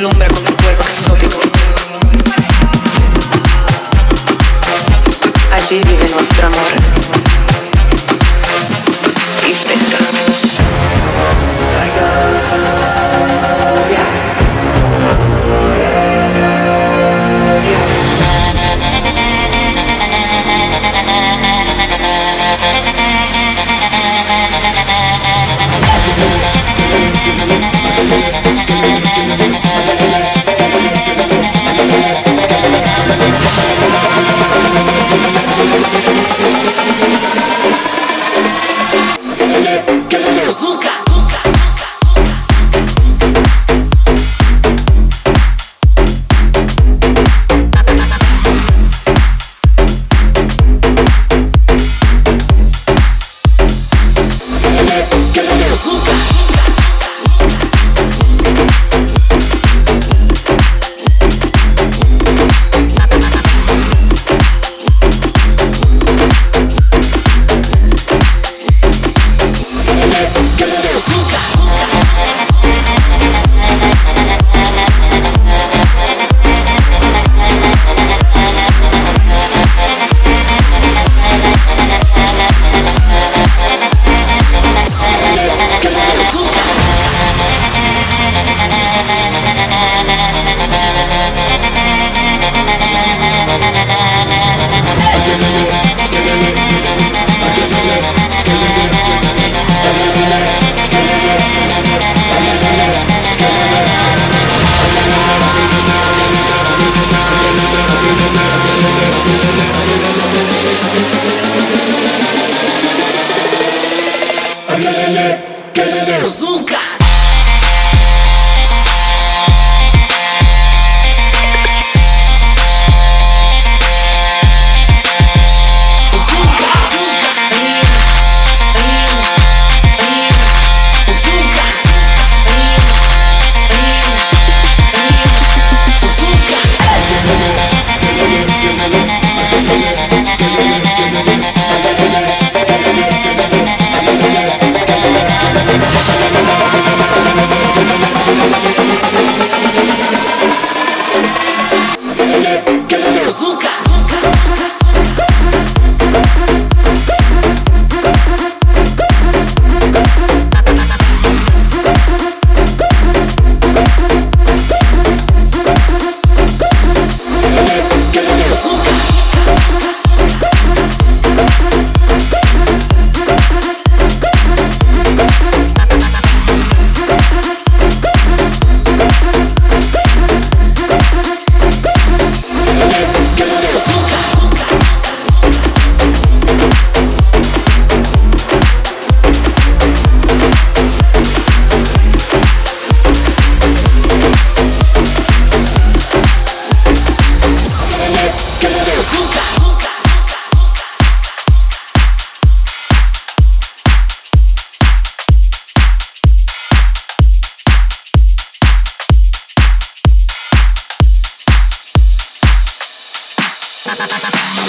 Deslumbra con su cuerpo exótico. Allí vive nuestro amor. バン!